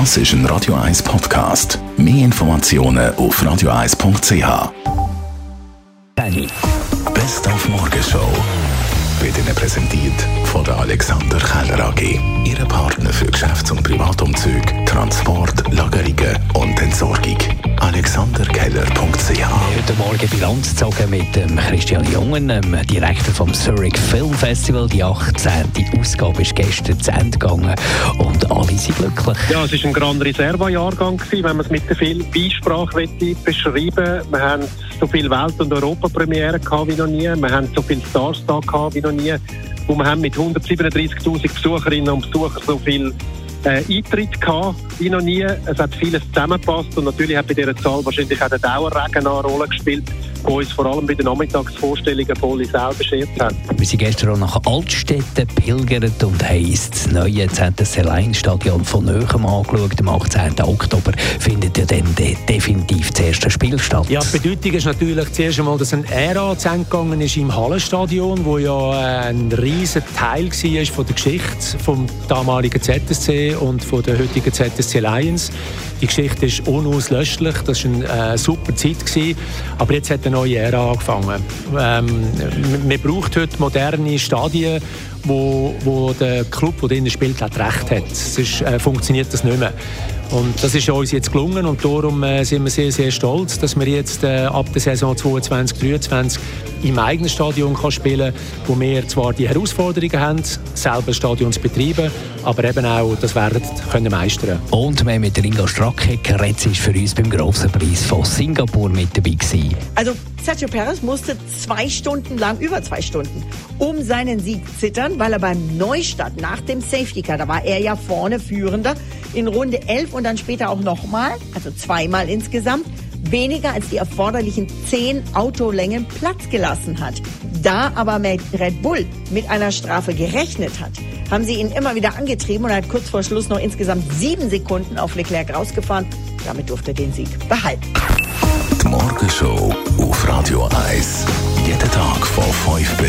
Das ist ein Radio 1 Podcast. Mehr Informationen auf radio1.ch. Best auf Morgenshow wird Ihnen präsentiert von der Alexander Keller AG. Ihre Partner für Geschäfts- und Privatumzüge, Transport, Lagerungen und Entsorgung. AlexanderKeller.ch Heute Morgen Bilanz gezogen mit dem Christian Jungen, dem Direktor vom Zurich Film Festival. Die 18. Ausgabe ist gestern zu Ende gegangen und alle glücklich. Ja, es war ein Grand Reserva-Jahrgang, wenn man es mit viel Beisprache beschreiben Wir haben so viele Welt- und Europapremieren wie noch nie. Wir haben so viele Stars da wie noch nie. Und wir haben mit 137.000 Besucherinnen und Besuchern so viel äh, Eintritt gehabt, wie noch nie. Es hat vieles zusammengepasst und natürlich hat bei dieser Zahl wahrscheinlich auch der Dauerregen eine Rolle gespielt, wo uns vor allem bei den Nachmittagsvorstellungen voll selber beschert hat. Wir sind gestern auch nach Altstädten pilgert und haben das neue ZSC-Stadion von Nöchem angeschaut. Am 18. Oktober findet ja dann de definitiv das erste Spiel statt. Ja, die Bedeutung ist natürlich zuerst einmal, dass ein Ära zu Ende gegangen ist im Hallenstadion, wo ja ein riesen Teil war von der Geschichte vom damaligen ZSC und von der heutigen ZSC Lions. Die Geschichte ist unauslöschlich, das war eine äh, super Zeit. Gewesen. Aber jetzt hat eine neue Ära angefangen. Ähm, man braucht heute moderne Stadien, wo, wo der Club, der drinnen spielt, hat recht hat. Sonst äh, funktioniert das nicht mehr. Und das ist uns jetzt gelungen und darum äh, sind wir sehr, sehr stolz, dass wir jetzt äh, ab der Saison 2022 2023 im eigenen Stadion kann spielen wo wir zwar die Herausforderungen haben, selber Stadion zu betreiben, aber eben auch das werden können meistern. Und wir mit Ringo Stracke geredet, ist für uns beim grossen Preis von Singapur mit dabei gewesen. Also Sergio Perez musste zwei Stunden lang, über zwei Stunden, um seinen Sieg zittern, weil er beim Neustart nach dem Safety Car, da war er ja vorne Führender, in Runde 11 und dann später auch nochmal, also zweimal insgesamt, weniger als die erforderlichen zehn Autolängen Platz gelassen hat. Da aber Red Bull mit einer Strafe gerechnet hat, haben sie ihn immer wieder angetrieben und er hat kurz vor Schluss noch insgesamt sieben Sekunden auf Leclerc rausgefahren. Damit durfte er den Sieg behalten.